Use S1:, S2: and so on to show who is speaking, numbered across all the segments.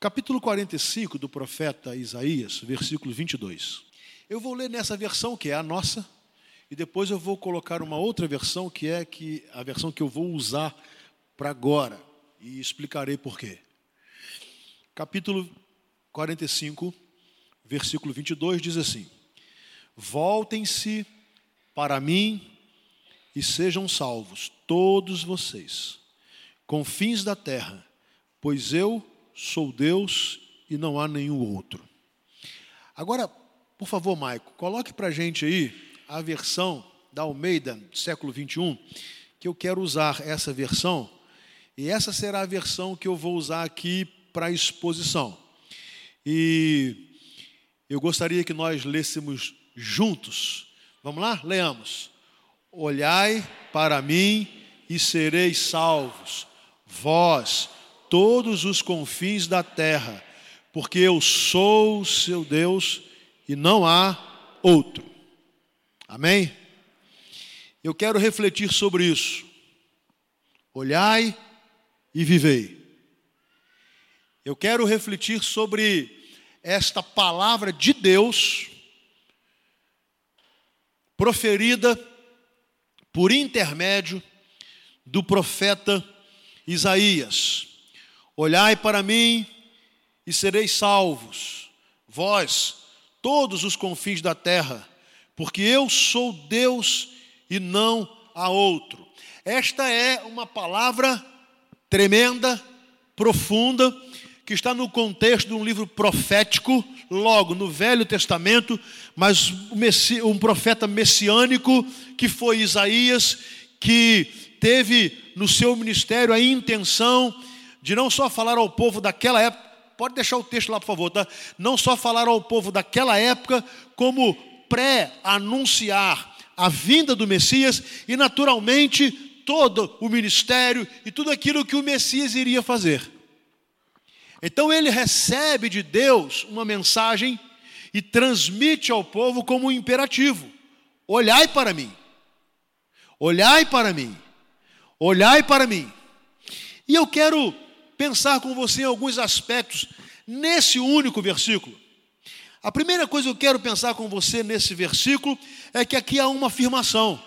S1: Capítulo 45 do profeta Isaías, versículo 22. Eu vou ler nessa versão que é a nossa, e depois eu vou colocar uma outra versão que é que a versão que eu vou usar para agora e explicarei por quê. Capítulo 45, versículo 22 diz assim: Voltem-se para mim e sejam salvos todos vocês, confins da terra, pois eu sou Deus e não há nenhum outro. Agora, por favor, Maico, coloque para a gente aí a versão da Almeida, século 21, que eu quero usar essa versão, e essa será a versão que eu vou usar aqui para a exposição. E eu gostaria que nós lêssemos juntos. Vamos lá? Leamos. Olhai para mim e sereis salvos, vós, todos os confins da terra, porque eu sou o seu Deus e não há outro. Amém? Eu quero refletir sobre isso. Olhai e vivei. Eu quero refletir sobre esta palavra de Deus proferida por intermédio do profeta Isaías. Olhai para mim e sereis salvos, vós, todos os confins da terra, porque eu sou Deus e não há outro. Esta é uma palavra tremenda, profunda, que está no contexto de um livro profético, logo no Velho Testamento, mas um profeta messiânico, que foi Isaías, que teve no seu ministério a intenção de não só falar ao povo daquela época, pode deixar o texto lá, por favor, tá? Não só falar ao povo daquela época, como pré-anunciar a vinda do Messias e, naturalmente, todo o ministério e tudo aquilo que o Messias iria fazer. Então ele recebe de Deus uma mensagem e transmite ao povo como um imperativo: olhai para mim, olhai para mim, olhai para mim. E eu quero pensar com você em alguns aspectos nesse único versículo. A primeira coisa que eu quero pensar com você nesse versículo é que aqui há uma afirmação: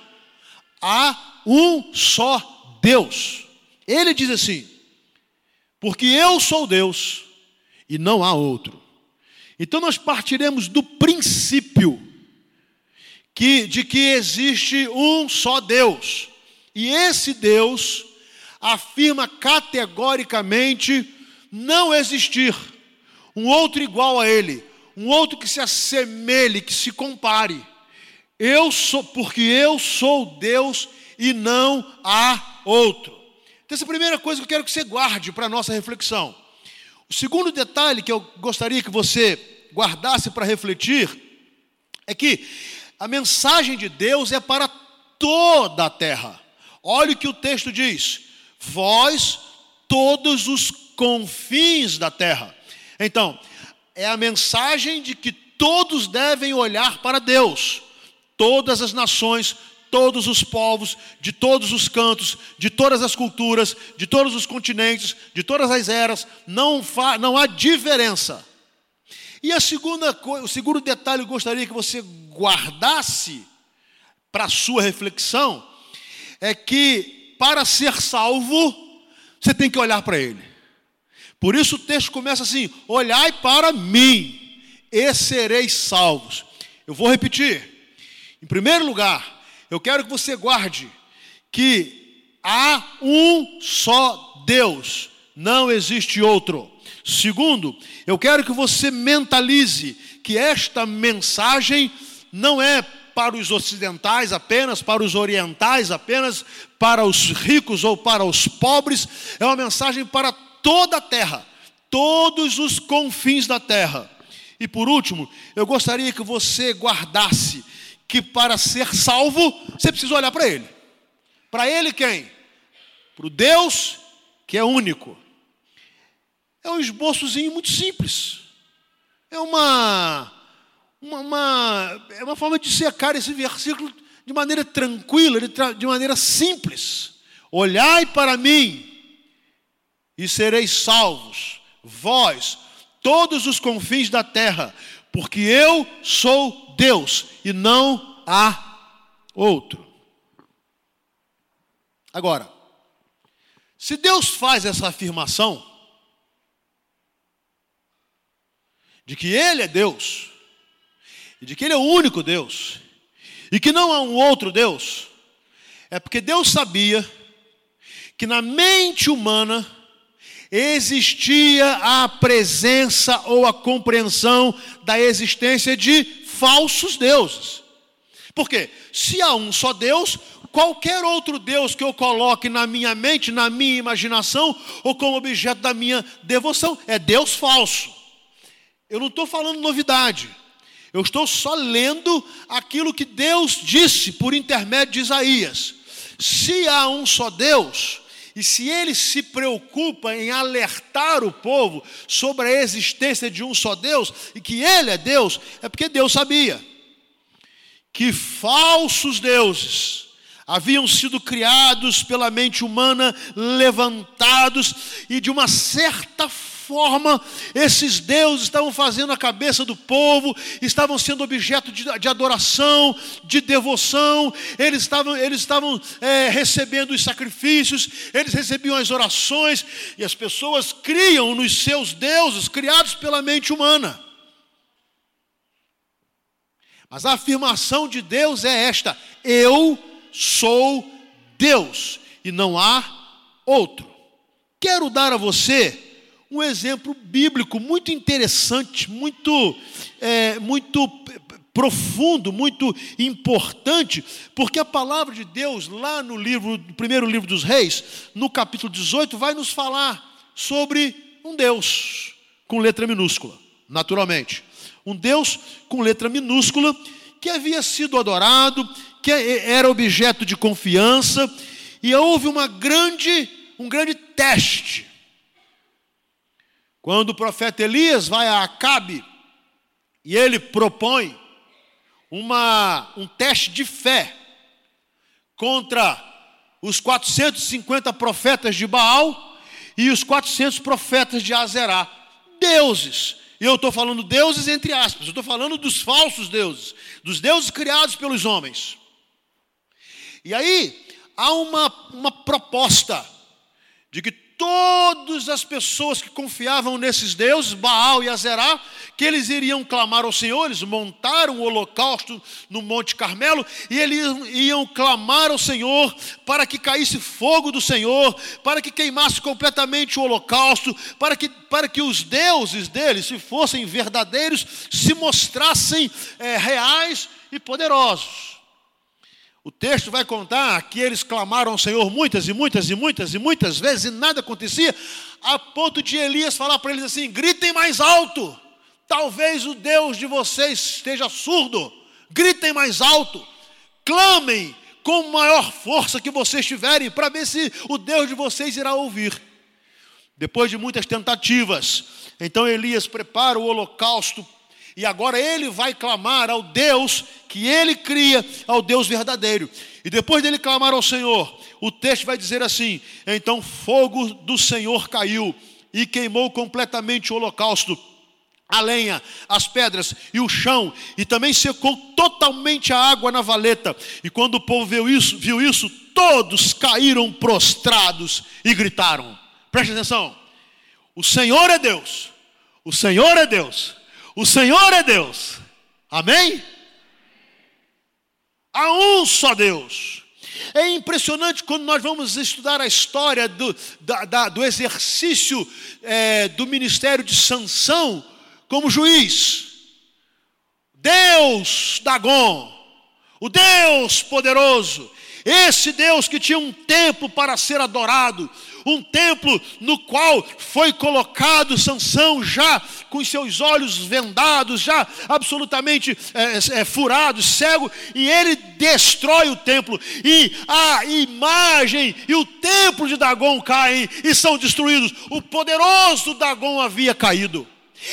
S1: há um só Deus. Ele diz assim: porque eu sou Deus e não há outro. Então nós partiremos do princípio que, de que existe um só Deus. E esse Deus afirma categoricamente não existir um outro igual a ele, um outro que se assemelhe, que se compare. Eu sou, porque eu sou Deus e não há outro. Então, essa é a primeira coisa que eu quero que você guarde para a nossa reflexão. O segundo detalhe que eu gostaria que você guardasse para refletir é que a mensagem de Deus é para toda a terra. Olha o que o texto diz: Vós, todos os confins da terra. Então, é a mensagem de que todos devem olhar para Deus, todas as nações, todos os povos, de todos os cantos, de todas as culturas, de todos os continentes, de todas as eras, não, não há diferença. E a segunda o segundo detalhe eu gostaria que você guardasse para a sua reflexão é que para ser salvo, você tem que olhar para ele. Por isso o texto começa assim: olhai para mim, e sereis salvos. Eu vou repetir. Em primeiro lugar, eu quero que você guarde que há um só Deus, não existe outro. Segundo, eu quero que você mentalize que esta mensagem não é para os ocidentais apenas, para os orientais apenas, para os ricos ou para os pobres, é uma mensagem para toda a terra, todos os confins da terra. E por último, eu gostaria que você guardasse que para ser salvo, você precisa olhar para Ele. Para Ele quem? Para o Deus que é único. É um esboçozinho muito simples. É uma, uma, uma, é uma forma de secar esse versículo de maneira tranquila, de, maneira simples. Olhai para mim e sereis salvos, vós, todos os confins da terra, porque eu sou Deus e não há outro. Agora, se Deus faz essa afirmação, de que Ele é Deus, e de que Ele é o único Deus, e que não há um outro Deus, é porque Deus sabia que na mente humana existia a presença ou a compreensão da existência de falsos deuses. Porque se há um só Deus, qualquer outro Deus que eu coloque na minha mente, na minha imaginação, ou como objeto da minha devoção, é Deus falso. Eu não estou falando novidade. Eu estou só lendo aquilo que Deus disse por intermédio de Isaías. Se há um só Deus, e se ele se preocupa em alertar o povo sobre a existência de um só Deus, e que ele é Deus, é porque Deus sabia que falsos deuses haviam sido criados pela mente humana, levantados, e de uma certa forma, forma, esses deuses estavam fazendo a cabeça do povo, estavam sendo objeto de, de adoração, de devoção, eles estavam, eles estavam é, recebendo os sacrifícios, eles recebiam as orações, e as pessoas criam nos seus deuses, criados pela mente humana. Mas a afirmação de Deus é esta: Eu sou Deus, e não há outro. Quero dar a você um exemplo bíblico muito interessante, muito, é, muito profundo, muito importante, porque a palavra de Deus, lá no livro, no primeiro livro dos Reis, no capítulo 18, vai nos falar sobre um Deus com letra minúscula, naturalmente. Um Deus com letra minúscula que havia sido adorado, que era objeto de confiança, e houve uma grande, um grande teste quando o profeta Elias vai a Acabe e ele propõe uma, um teste de fé contra os 450 profetas de Baal e os 400 profetas de Azerá, deuses. E eu estou falando deuses entre aspas, eu estou falando dos falsos deuses, dos deuses criados pelos homens. E aí há uma, uma proposta de que todas as pessoas que confiavam nesses deuses, Baal e Azerá, que eles iriam clamar ao Senhor, eles montaram o holocausto no Monte Carmelo e eles iam clamar ao Senhor para que caísse fogo do Senhor, para que queimasse completamente o holocausto, para que, para que os deuses deles, se fossem verdadeiros, se mostrassem é, reais e poderosos. O texto vai contar que eles clamaram ao Senhor muitas e muitas e muitas e muitas vezes e nada acontecia, a ponto de Elias falar para eles assim: gritem mais alto, talvez o Deus de vocês esteja surdo, gritem mais alto, clamem com maior força que vocês tiverem, para ver se o Deus de vocês irá ouvir. Depois de muitas tentativas, então Elias prepara o holocausto e agora ele vai clamar ao Deus que ele cria, ao Deus verdadeiro. E depois dele clamar ao Senhor, o texto vai dizer assim: Então fogo do Senhor caiu e queimou completamente o holocausto, a lenha, as pedras e o chão, e também secou totalmente a água na valeta. E quando o povo viu isso, viu isso, todos caíram prostrados e gritaram. Preste atenção. O Senhor é Deus. O Senhor é Deus. O Senhor é Deus. Amém? Há um só Deus. É impressionante quando nós vamos estudar a história do, da, da, do exercício é, do ministério de Sansão como juiz. Deus Dagon, o Deus poderoso, esse Deus que tinha um tempo para ser adorado, um templo no qual foi colocado Sansão já com seus olhos vendados, já absolutamente é, é, furados, cego, e ele destrói o templo, e a imagem e o templo de Dagon caem e são destruídos. O poderoso Dagon havia caído.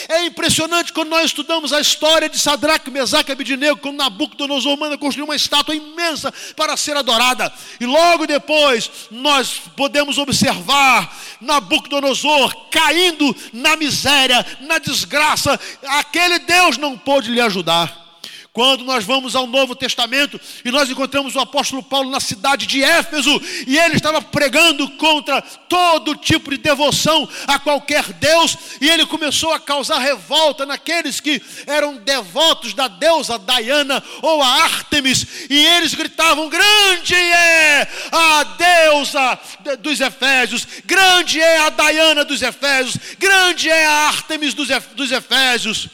S1: É impressionante quando nós estudamos a história de Sadraque, Mesaque e Abidinego, quando Nabucodonosor manda construir uma estátua imensa para ser adorada. E logo depois nós podemos observar Nabucodonosor caindo na miséria, na desgraça. Aquele Deus não pôde lhe ajudar. Quando nós vamos ao Novo Testamento e nós encontramos o apóstolo Paulo na cidade de Éfeso e ele estava pregando contra todo tipo de devoção a qualquer Deus e ele começou a causar revolta naqueles que eram devotos da deusa Diana ou a Ártemis e eles gritavam: Grande é a deusa dos Efésios, grande é a Diana dos Efésios, grande é a Ártemis dos Efésios.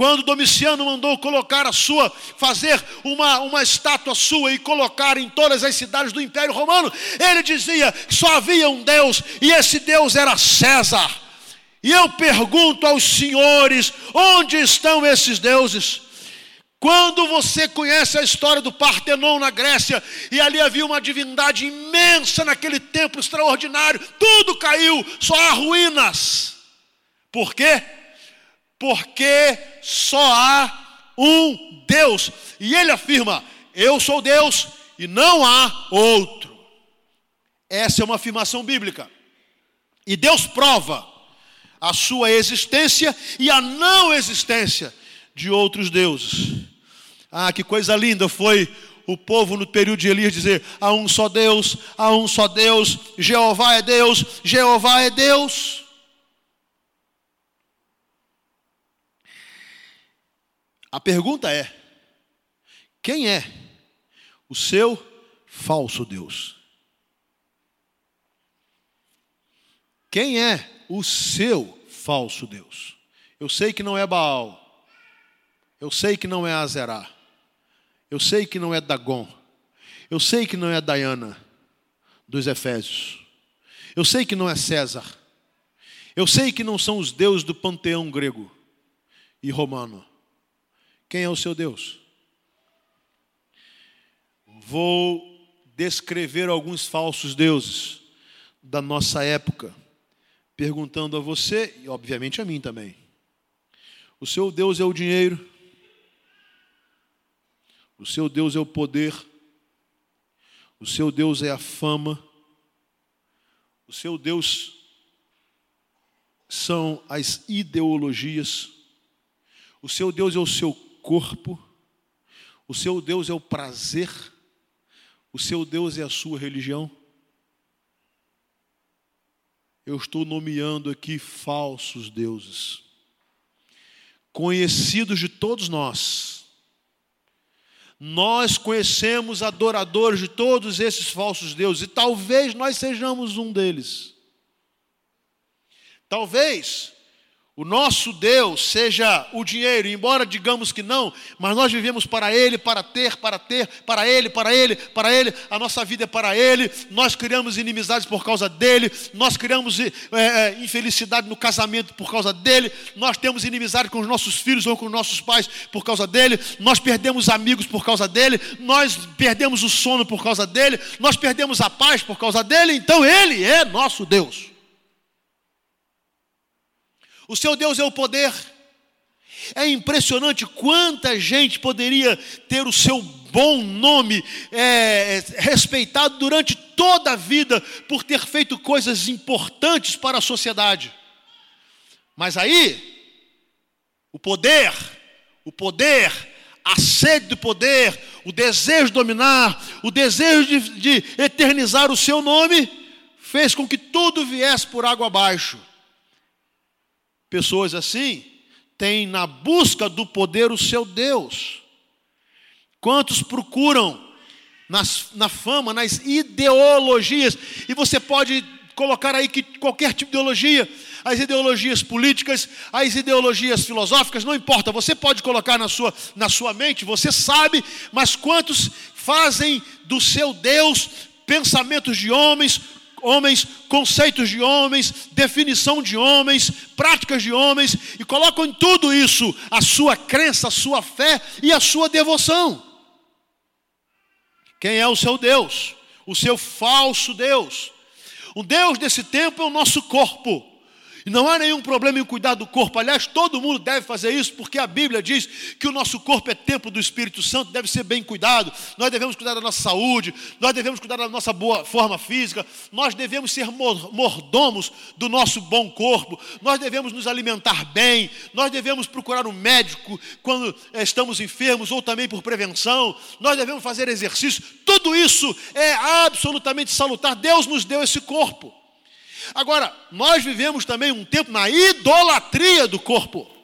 S1: Quando Domiciano mandou colocar a sua, fazer uma, uma estátua sua e colocar em todas as cidades do Império Romano, ele dizia que só havia um Deus e esse Deus era César. E eu pergunto aos senhores: onde estão esses deuses? Quando você conhece a história do Partenon na Grécia, e ali havia uma divindade imensa naquele templo extraordinário, tudo caiu, só há ruínas. Por quê? Porque só há um Deus. E ele afirma: Eu sou Deus e não há outro. Essa é uma afirmação bíblica. E Deus prova a sua existência e a não existência de outros deuses. Ah, que coisa linda foi o povo no período de Elias dizer: há um só Deus, há um só Deus, Jeová é Deus, Jeová é Deus. A pergunta é: quem é o seu falso Deus? Quem é o seu falso Deus? Eu sei que não é Baal. Eu sei que não é Azerá. Eu sei que não é Dagon. Eu sei que não é Diana dos Efésios. Eu sei que não é César. Eu sei que não são os deuses do panteão grego e romano. Quem é o seu Deus? Vou descrever alguns falsos deuses da nossa época, perguntando a você e, obviamente, a mim também. O seu Deus é o dinheiro, o seu Deus é o poder, o seu Deus é a fama, o seu Deus são as ideologias, o seu Deus é o seu corpo, o seu Deus é o prazer, o seu Deus é a sua religião. Eu estou nomeando aqui falsos deuses, conhecidos de todos nós. Nós conhecemos adoradores de todos esses falsos deuses, e talvez nós sejamos um deles. Talvez o nosso Deus seja o dinheiro, embora digamos que não, mas nós vivemos para Ele, para ter, para ter, para Ele, para Ele, para Ele, a nossa vida é para Ele, nós criamos inimizades por causa dEle, nós criamos é, é, infelicidade no casamento por causa dEle, nós temos inimizade com os nossos filhos ou com os nossos pais por causa dEle, nós perdemos amigos por causa dEle, nós perdemos o sono por causa dEle, nós perdemos a paz por causa dEle, então Ele é nosso Deus. O seu Deus é o poder. É impressionante quanta gente poderia ter o seu bom nome é, respeitado durante toda a vida por ter feito coisas importantes para a sociedade. Mas aí, o poder, o poder, a sede do poder, o desejo de dominar, o desejo de, de eternizar o seu nome, fez com que tudo viesse por água abaixo. Pessoas assim têm na busca do poder o seu Deus. Quantos procuram nas, na fama, nas ideologias, e você pode colocar aí que qualquer tipo de ideologia, as ideologias políticas, as ideologias filosóficas, não importa, você pode colocar na sua, na sua mente, você sabe, mas quantos fazem do seu Deus pensamentos de homens, homens, conceitos de homens, definição de homens, práticas de homens, e colocam em tudo isso a sua crença, a sua fé e a sua devoção. Quem é o seu Deus? O seu falso Deus. O Deus desse tempo é o nosso corpo. Não há nenhum problema em cuidar do corpo. Aliás, todo mundo deve fazer isso, porque a Bíblia diz que o nosso corpo é templo do Espírito Santo, deve ser bem cuidado. Nós devemos cuidar da nossa saúde, nós devemos cuidar da nossa boa forma física, nós devemos ser mordomos do nosso bom corpo, nós devemos nos alimentar bem, nós devemos procurar um médico quando eh, estamos enfermos ou também por prevenção, nós devemos fazer exercício. Tudo isso é absolutamente salutar. Deus nos deu esse corpo. Agora, nós vivemos também um tempo na idolatria do corpo.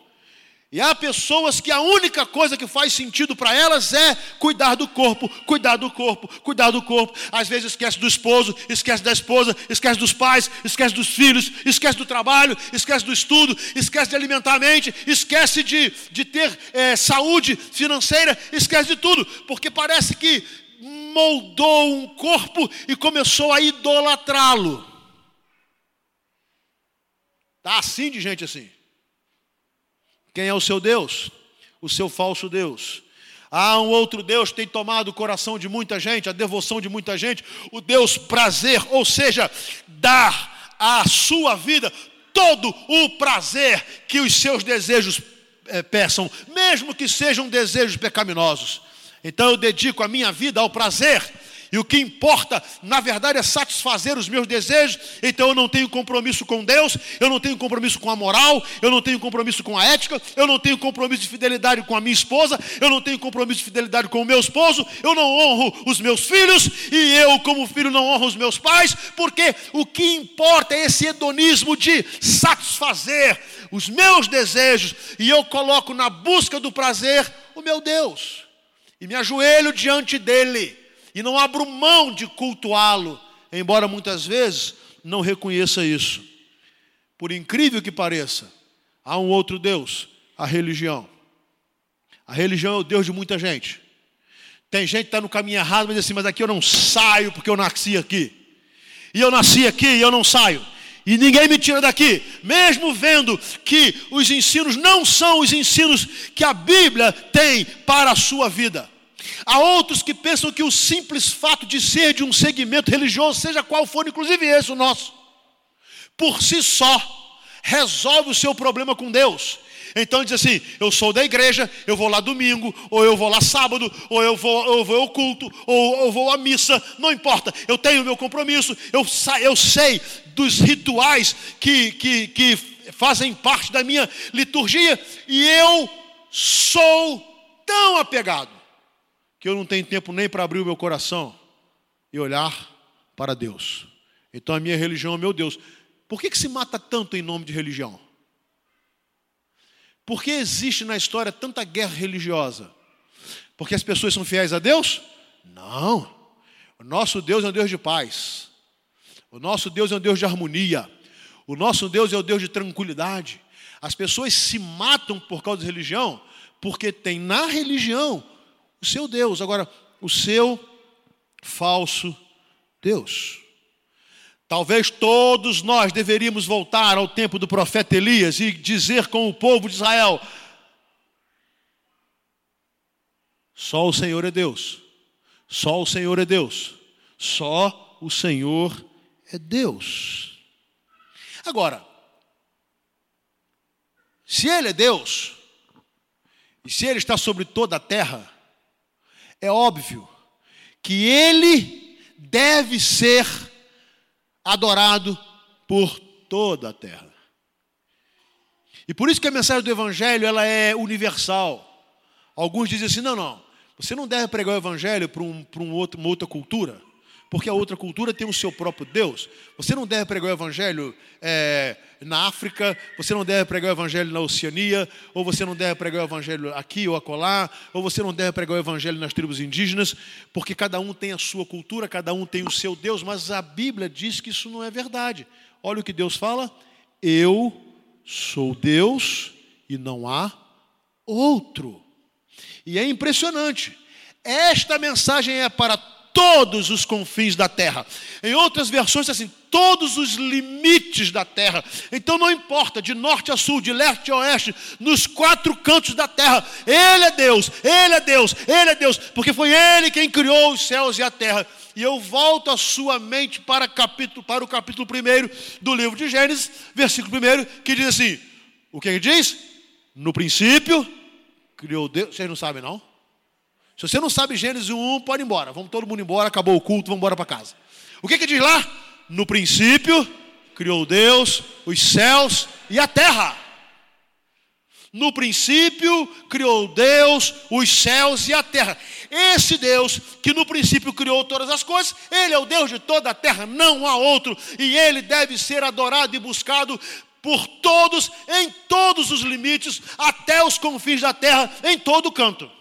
S1: E há pessoas que a única coisa que faz sentido para elas é cuidar do corpo, cuidar do corpo, cuidar do corpo. Às vezes esquece do esposo, esquece da esposa, esquece dos pais, esquece dos filhos, esquece do trabalho, esquece do estudo, esquece de alimentar a mente, esquece de, de ter é, saúde financeira, esquece de tudo, porque parece que moldou um corpo e começou a idolatrá-lo. Está assim de gente assim. Quem é o seu Deus? O seu falso Deus. Há um outro Deus tem tomado o coração de muita gente, a devoção de muita gente, o Deus prazer, ou seja, dar à sua vida todo o prazer que os seus desejos é, peçam, mesmo que sejam desejos pecaminosos. Então eu dedico a minha vida ao prazer e o que importa, na verdade, é satisfazer os meus desejos. Então eu não tenho compromisso com Deus, eu não tenho compromisso com a moral, eu não tenho compromisso com a ética, eu não tenho compromisso de fidelidade com a minha esposa, eu não tenho compromisso de fidelidade com o meu esposo, eu não honro os meus filhos e eu, como filho, não honro os meus pais, porque o que importa é esse hedonismo de satisfazer os meus desejos e eu coloco na busca do prazer o meu Deus e me ajoelho diante dele e não abro mão de cultuá-lo, embora muitas vezes não reconheça isso. Por incrível que pareça, há um outro Deus, a religião. A religião é o Deus de muita gente. Tem gente que está no caminho errado, mas assim, mas aqui eu não saio porque eu nasci aqui. E eu nasci aqui e eu não saio. E ninguém me tira daqui, mesmo vendo que os ensinos não são os ensinos que a Bíblia tem para a sua vida. Há outros que pensam que o simples fato de ser de um segmento religioso, seja qual for, inclusive esse o nosso, por si só, resolve o seu problema com Deus. Então diz assim: eu sou da igreja, eu vou lá domingo, ou eu vou lá sábado, ou eu vou, eu vou ao culto, ou eu vou à missa, não importa, eu tenho meu compromisso, eu, eu sei dos rituais que, que, que fazem parte da minha liturgia, e eu sou tão apegado que eu não tenho tempo nem para abrir o meu coração e olhar para Deus. Então a minha religião é meu Deus. Por que, que se mata tanto em nome de religião? Por que existe na história tanta guerra religiosa? Porque as pessoas são fiéis a Deus? Não. O nosso Deus é um Deus de paz. O nosso Deus é um Deus de harmonia. O nosso Deus é o um Deus de tranquilidade. As pessoas se matam por causa de religião porque tem na religião o seu Deus, agora, o seu falso Deus. Talvez todos nós deveríamos voltar ao tempo do profeta Elias e dizer com o povo de Israel: só o Senhor é Deus, só o Senhor é Deus, só o Senhor é Deus. Agora, se Ele é Deus, e se Ele está sobre toda a terra, é óbvio que ele deve ser adorado por toda a terra. E por isso que a mensagem do evangelho ela é universal. Alguns dizem assim: não, não, você não deve pregar o evangelho para um, um outro, uma outra cultura porque a outra cultura tem o seu próprio Deus. Você não deve pregar o evangelho é, na África, você não deve pregar o evangelho na Oceania, ou você não deve pregar o evangelho aqui ou acolá, ou você não deve pregar o evangelho nas tribos indígenas, porque cada um tem a sua cultura, cada um tem o seu Deus, mas a Bíblia diz que isso não é verdade. Olha o que Deus fala: Eu sou Deus e não há outro. E é impressionante. Esta mensagem é para todos os confins da terra. Em outras versões, assim, todos os limites da terra. Então não importa, de norte a sul, de leste a oeste, nos quatro cantos da terra, Ele é Deus, Ele é Deus, Ele é Deus, porque foi Ele quem criou os céus e a terra. e eu volto a sua mente para, capítulo, para o capítulo 1 do livro de Gênesis, versículo 1, que diz assim: o que ele diz? No princípio, criou Deus. Vocês não sabem, não? Se você não sabe Gênesis 1, pode ir embora. Vamos todo mundo embora, acabou o culto, vamos embora para casa. O que, que diz lá? No princípio, criou Deus os céus e a terra. No princípio, criou Deus os céus e a terra. Esse Deus, que no princípio criou todas as coisas, Ele é o Deus de toda a terra, não há outro, e Ele deve ser adorado e buscado por todos, em todos os limites, até os confins da terra, em todo canto.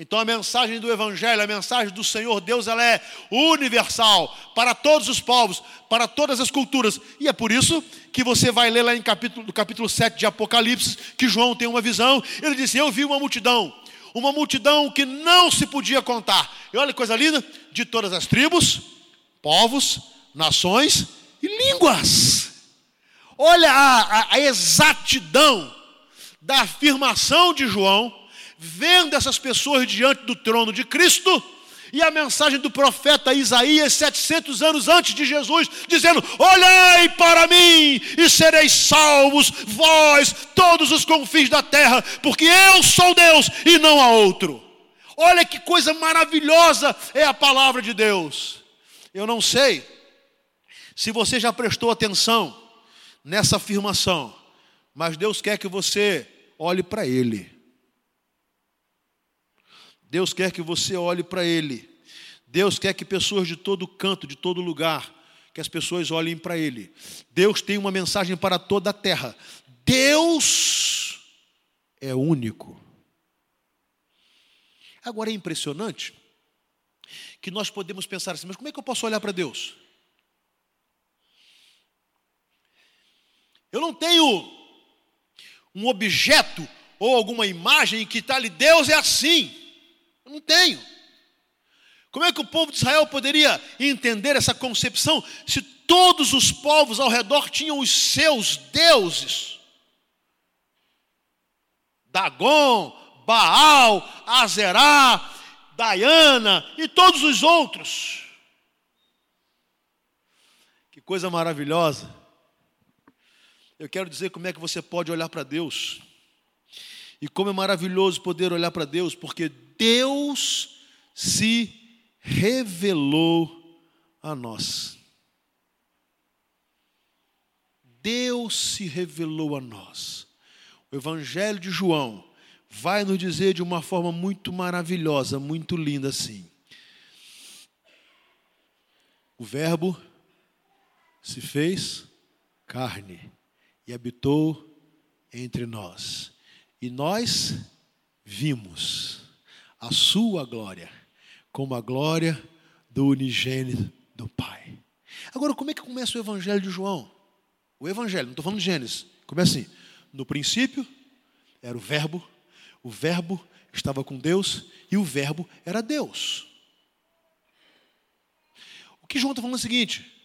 S1: Então a mensagem do Evangelho, a mensagem do Senhor Deus, ela é universal para todos os povos, para todas as culturas. E é por isso que você vai ler lá em capítulo, no capítulo 7 de Apocalipse, que João tem uma visão. Ele disse: Eu vi uma multidão, uma multidão que não se podia contar. E olha que coisa linda: de todas as tribos, povos, nações e línguas. Olha a, a, a exatidão da afirmação de João, vendo essas pessoas diante do trono de Cristo, e a mensagem do profeta Isaías, 700 anos antes de Jesus, dizendo: Olhai para mim e sereis salvos, vós, todos os confins da terra, porque eu sou Deus e não há outro. Olha que coisa maravilhosa é a palavra de Deus. Eu não sei se você já prestou atenção nessa afirmação, mas Deus quer que você olhe para Ele. Deus quer que você olhe para Ele. Deus quer que pessoas de todo canto, de todo lugar, que as pessoas olhem para Ele. Deus tem uma mensagem para toda a terra. Deus é único. Agora é impressionante que nós podemos pensar assim, mas como é que eu posso olhar para Deus? Eu não tenho um objeto ou alguma imagem que está ali, Deus é assim. Eu não tenho. Como é que o povo de Israel poderia entender essa concepção se todos os povos ao redor tinham os seus deuses? Dagon, Baal, Azerá, Diana e todos os outros. Que coisa maravilhosa eu quero dizer como é que você pode olhar para Deus. E como é maravilhoso poder olhar para Deus, porque Deus se revelou a nós. Deus se revelou a nós. O Evangelho de João vai nos dizer de uma forma muito maravilhosa, muito linda assim. O Verbo se fez carne e habitou entre nós. E nós vimos a sua glória, como a glória do unigênito do Pai. Agora, como é que começa o Evangelho de João? O Evangelho, não estou falando de Gênesis, começa assim: no princípio era o Verbo, o Verbo estava com Deus e o Verbo era Deus. O que João está falando é o seguinte: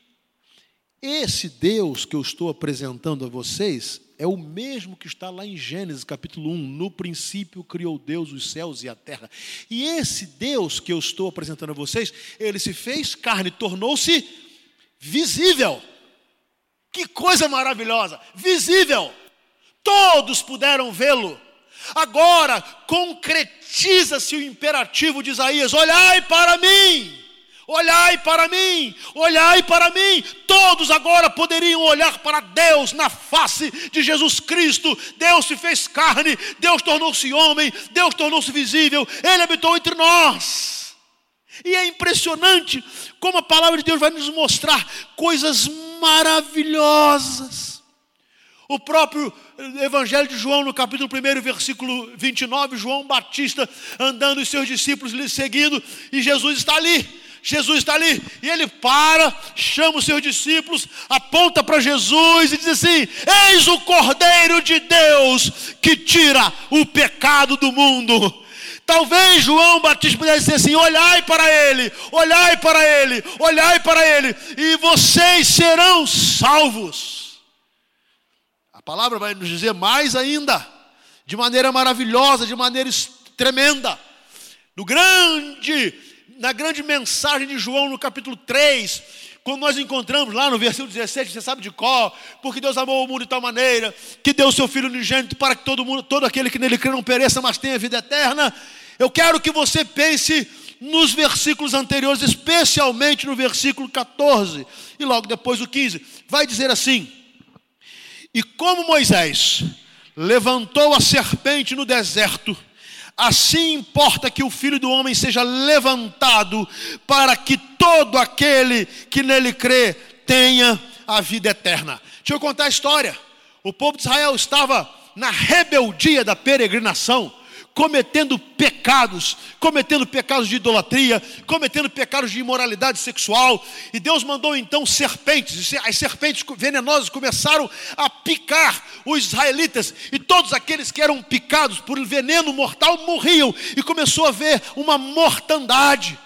S1: esse Deus que eu estou apresentando a vocês é o mesmo que está lá em Gênesis capítulo 1. No princípio criou Deus os céus e a terra. E esse Deus que eu estou apresentando a vocês, ele se fez carne, tornou-se visível. Que coisa maravilhosa! Visível. Todos puderam vê-lo. Agora concretiza-se o imperativo de Isaías: olhai para mim. Olhai para mim, olhai para mim. Todos agora poderiam olhar para Deus na face de Jesus Cristo. Deus se fez carne, Deus tornou-se homem, Deus tornou-se visível, Ele habitou entre nós. E é impressionante como a palavra de Deus vai nos mostrar coisas maravilhosas. O próprio Evangelho de João, no capítulo 1, versículo 29, João Batista andando e seus discípulos lhe seguindo, e Jesus está ali Jesus está ali e ele para, chama os seus discípulos, aponta para Jesus e diz assim: Eis o Cordeiro de Deus que tira o pecado do mundo. Talvez João Batista pudesse dizer assim: olhai para ele, olhai para ele, olhai para ele, e vocês serão salvos. A palavra vai nos dizer mais ainda, de maneira maravilhosa, de maneira tremenda. No grande na grande mensagem de João, no capítulo 3, quando nós encontramos lá no versículo 17, você sabe de qual, porque Deus amou o mundo de tal maneira, que deu o seu Filho unigênito para que todo mundo, todo aquele que nele crê não pereça, mas tenha vida eterna. Eu quero que você pense nos versículos anteriores, especialmente no versículo 14 e logo depois o 15. Vai dizer assim: E como Moisés levantou a serpente no deserto, assim importa que o filho do homem seja levantado, para que todo aquele que nele crê tenha a vida eterna. Deixa eu contar a história. O povo de Israel estava na rebeldia da peregrinação cometendo pecados, cometendo pecados de idolatria, cometendo pecados de imoralidade sexual, e Deus mandou então serpentes, as serpentes venenosas começaram a picar os israelitas, e todos aqueles que eram picados por veneno mortal morriam, e começou a haver uma mortandade.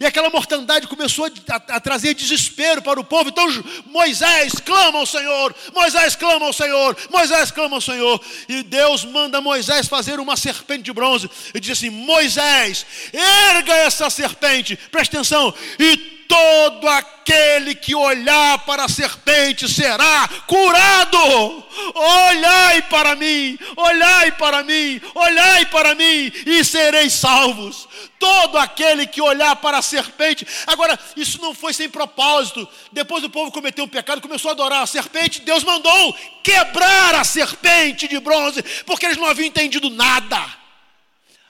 S1: E aquela mortandade começou a, a, trazer desespero para o povo. Então Moisés clama ao Senhor, Moisés clama ao Senhor, Moisés clama ao Senhor. E Deus manda Moisés fazer uma serpente de bronze. E diz assim: Moisés, erga essa serpente, presta atenção, e todo aquele que olhar para a serpente será curado. Olhai para mim, olhai para mim, olhai para mim e sereis salvos. Todo aquele que olhar para a serpente. Agora, isso não foi sem propósito. Depois o povo cometeu um pecado, começou a adorar a serpente. Deus mandou quebrar a serpente de bronze, porque eles não haviam entendido nada.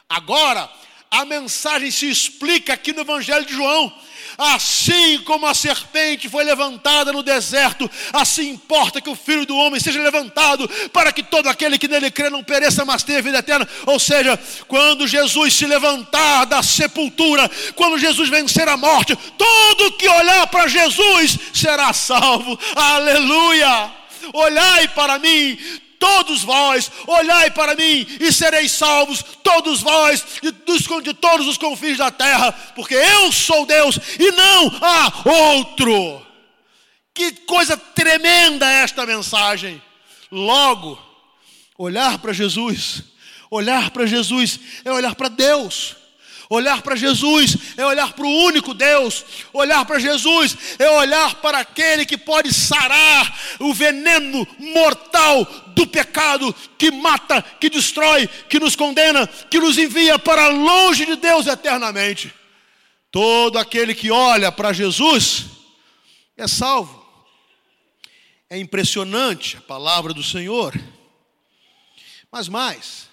S1: Agora, a mensagem se explica aqui no Evangelho de João. Assim como a serpente foi levantada no deserto, assim importa que o filho do homem seja levantado, para que todo aquele que nele crê não pereça, mas tenha vida eterna. Ou seja, quando Jesus se levantar da sepultura, quando Jesus vencer a morte, todo que olhar para Jesus será salvo. Aleluia! Olhai para mim, todos vós, olhai para mim e sereis salvos, todos vós, de, de todos os confins da terra, porque eu sou Deus e não há outro. Que coisa tremenda esta mensagem. Logo, olhar para Jesus, olhar para Jesus é olhar para Deus. Olhar para Jesus é olhar para o único Deus. Olhar para Jesus é olhar para aquele que pode sarar o veneno mortal do pecado que mata, que destrói, que nos condena, que nos envia para longe de Deus eternamente. Todo aquele que olha para Jesus é salvo. É impressionante a palavra do Senhor. Mas mais,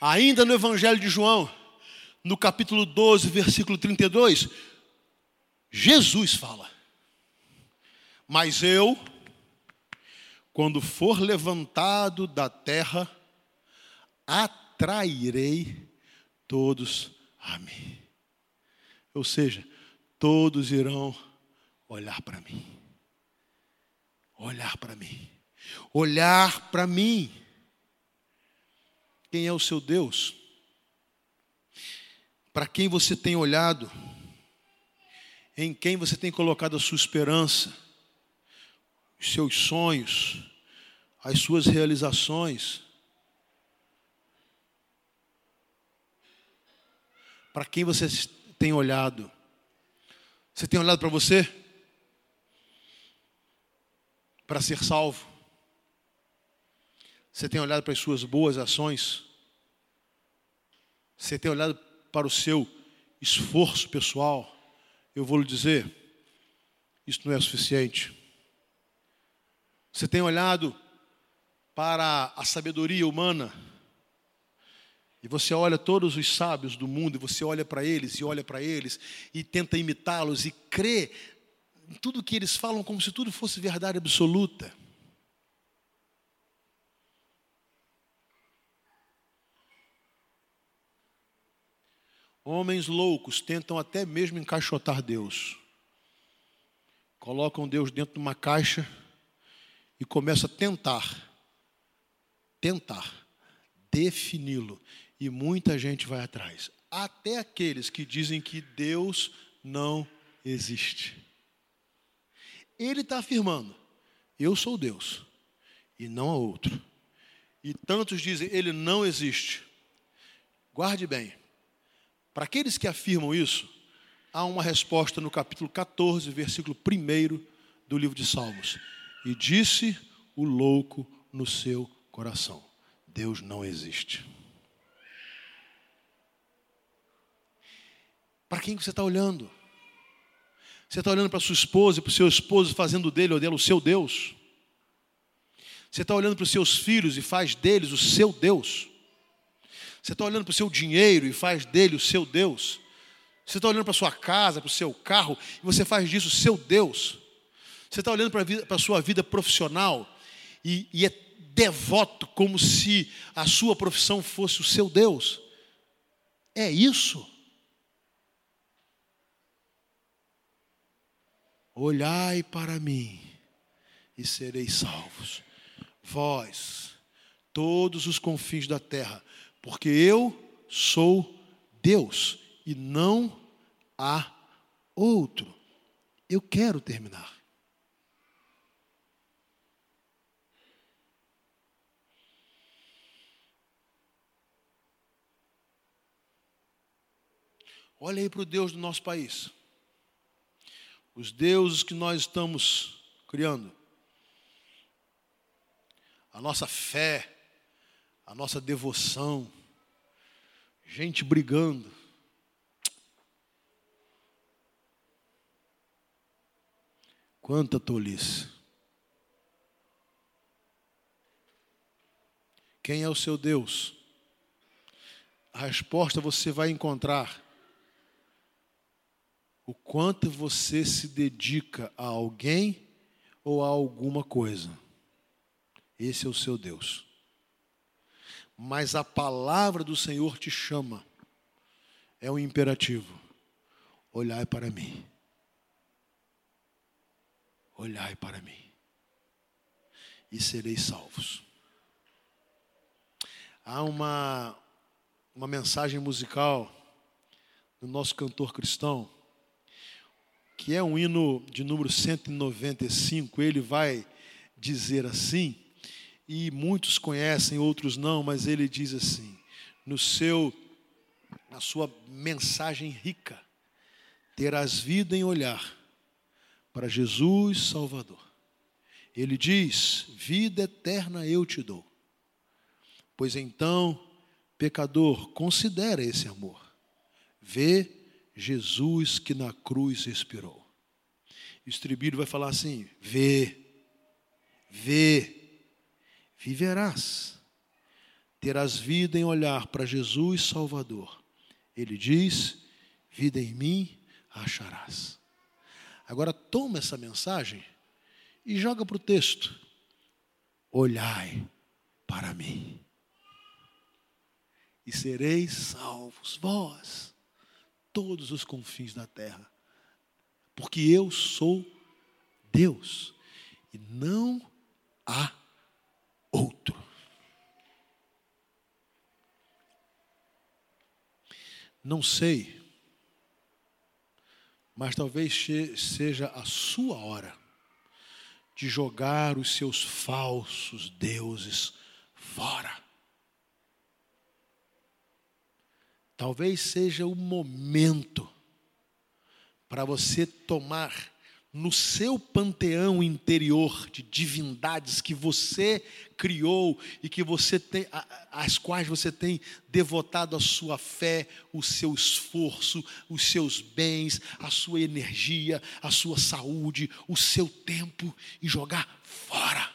S1: ainda no Evangelho de João, no capítulo 12, versículo 32, Jesus fala: Mas eu, quando for levantado da terra, atrairei todos a mim. Ou seja, todos irão olhar para mim. Olhar para mim. Olhar para mim. Quem é o seu Deus? Para quem você tem olhado? Em quem você tem colocado a sua esperança? Os seus sonhos? As suas realizações? Para quem você tem olhado? Você tem olhado para você? Para ser salvo? Você tem olhado para as suas boas ações? Você tem olhado para o seu esforço pessoal, eu vou lhe dizer, isso não é suficiente. Você tem olhado para a sabedoria humana, e você olha todos os sábios do mundo, e você olha para eles, e olha para eles, e tenta imitá-los, e crê em tudo que eles falam como se tudo fosse verdade absoluta. Homens loucos tentam até mesmo encaixotar Deus. Colocam Deus dentro de uma caixa e começam a tentar, tentar defini-lo. E muita gente vai atrás. Até aqueles que dizem que Deus não existe. Ele está afirmando: eu sou Deus e não há outro. E tantos dizem: ele não existe. Guarde bem para aqueles que afirmam isso, há uma resposta no capítulo 14, versículo 1 do livro de Salmos. E disse o louco no seu coração: Deus não existe. Para quem você está olhando? Você está olhando para sua esposa e para o seu esposo, fazendo dele ou dela o seu Deus? Você está olhando para os seus filhos e faz deles o seu Deus? Você está olhando para o seu dinheiro e faz dele o seu Deus? Você está olhando para a sua casa, para o seu carro e você faz disso o seu Deus? Você está olhando para a, sua vida profissional e, e é devoto como se a sua profissão fosse o seu Deus? É isso? Olhai para mim e sereis salvos, vós, todos os confins da terra, porque eu sou Deus e não há outro. Eu quero terminar. Olha aí para o Deus do nosso país os deuses que nós estamos criando, a nossa fé, a nossa devoção, gente brigando. Quanta tolice. Quem é o seu Deus? A resposta você vai encontrar o quanto você se dedica a alguém ou a alguma coisa. Esse é o seu Deus. Mas a palavra do Senhor te chama. É um imperativo. Olhai para mim. Olhai para mim. E sereis salvos. Há uma, uma mensagem musical do nosso cantor cristão que é um hino de número 195, ele vai dizer assim, e muitos conhecem, outros não, mas ele diz assim, no seu na sua mensagem rica, terás vida em olhar para Jesus Salvador. Ele diz: Vida eterna eu te dou. Pois então, pecador, considera esse amor. Vê Jesus que na cruz expirou. O estribilho vai falar assim: vê, vê, viverás, terás vida em olhar para Jesus Salvador. Ele diz: vida em mim acharás. Agora toma essa mensagem e joga para o texto: olhai para mim e sereis salvos, vós todos os confins da terra. Porque eu sou Deus e não há outro. Não sei, mas talvez seja a sua hora de jogar os seus falsos deuses fora. Talvez seja o momento para você tomar no seu panteão interior de divindades que você criou e que você tem, às quais você tem devotado a sua fé, o seu esforço, os seus bens, a sua energia, a sua saúde, o seu tempo e jogar fora.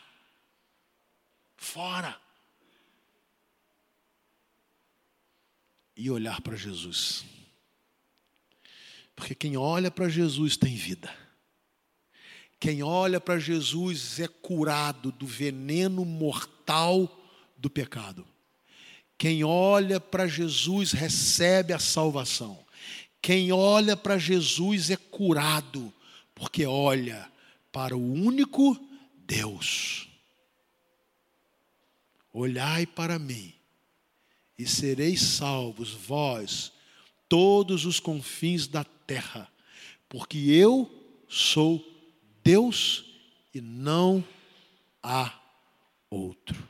S1: Fora. e olhar para Jesus. Porque quem olha para Jesus tem vida. Quem olha para Jesus é curado do veneno mortal do pecado. Quem olha para Jesus recebe a salvação. Quem olha para Jesus é curado, porque olha para o único Deus. Olhai para mim e sereis salvos, vós, todos os confins da terra, porque eu sou Deus e não há outro.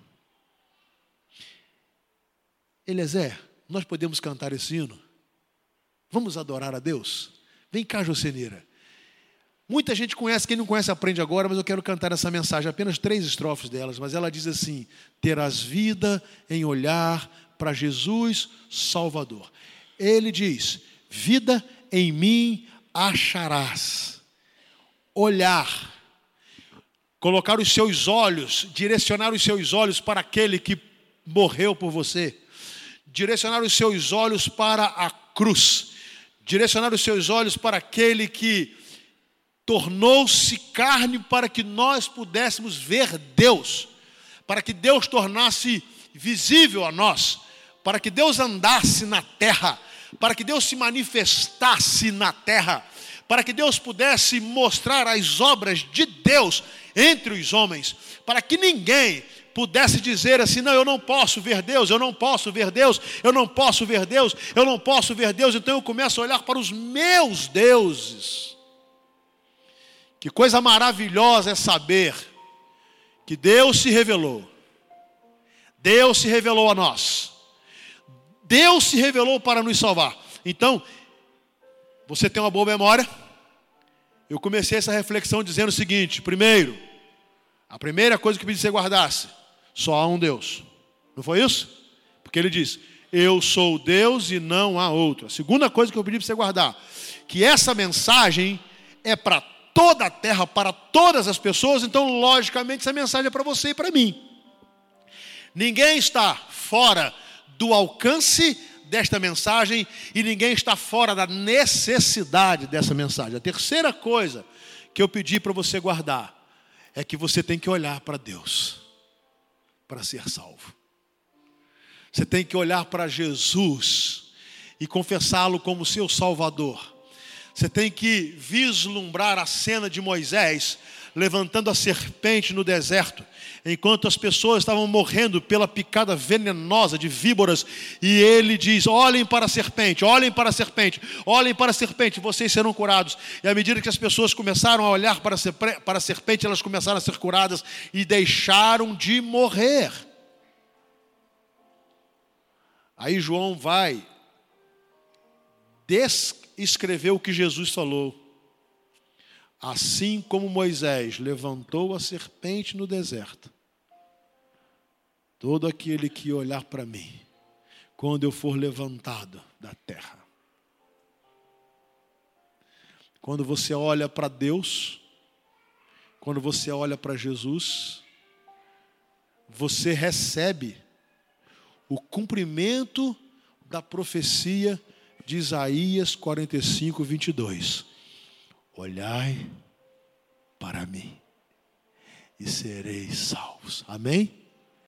S1: Eliezer, nós podemos cantar esse hino? Vamos adorar a Deus? Vem cá, Jocenira. Muita gente conhece, quem não conhece aprende agora, mas eu quero cantar essa mensagem, apenas três estrofes delas, mas ela diz assim: terás vida em olhar para Jesus Salvador. Ele diz: vida em mim acharás. Olhar, colocar os seus olhos, direcionar os seus olhos para aquele que morreu por você, direcionar os seus olhos para a cruz, direcionar os seus olhos para aquele que tornou-se carne para que nós pudéssemos ver Deus, para que Deus tornasse visível a nós, para que Deus andasse na terra, para que Deus se manifestasse na terra, para que Deus pudesse mostrar as obras de Deus entre os homens, para que ninguém pudesse dizer assim: não, eu não posso ver Deus, eu não posso ver Deus, eu não posso ver Deus, eu não posso ver Deus, então eu começo a olhar para os meus deuses. Que coisa maravilhosa é saber que Deus se revelou, Deus se revelou a nós, Deus se revelou para nos salvar. Então, você tem uma boa memória? Eu comecei essa reflexão dizendo o seguinte: primeiro, a primeira coisa que pedi que você guardasse, só há um Deus. Não foi isso? Porque ele diz: Eu sou Deus e não há outro. A segunda coisa que eu pedi para você guardar, que essa mensagem é para toda a terra, para todas as pessoas, então, logicamente, essa mensagem é para você e para mim. Ninguém está fora do alcance desta mensagem e ninguém está fora da necessidade dessa mensagem. A terceira coisa que eu pedi para você guardar é que você tem que olhar para Deus para ser salvo. Você tem que olhar para Jesus e confessá-lo como seu Salvador. Você tem que vislumbrar a cena de Moisés levantando a serpente no deserto, enquanto as pessoas estavam morrendo pela picada venenosa de víboras, e ele diz: Olhem para a serpente, olhem para a serpente, olhem para a serpente, vocês serão curados. E à medida que as pessoas começaram a olhar para a serpente, elas começaram a ser curadas e deixaram de morrer. Aí João vai descrever o que Jesus falou. Assim como Moisés levantou a serpente no deserto, todo aquele que olhar para mim, quando eu for levantado da terra. Quando você olha para Deus, quando você olha para Jesus, você recebe o cumprimento da profecia de Isaías 45, 22. Olhai para mim e sereis salvos. Amém?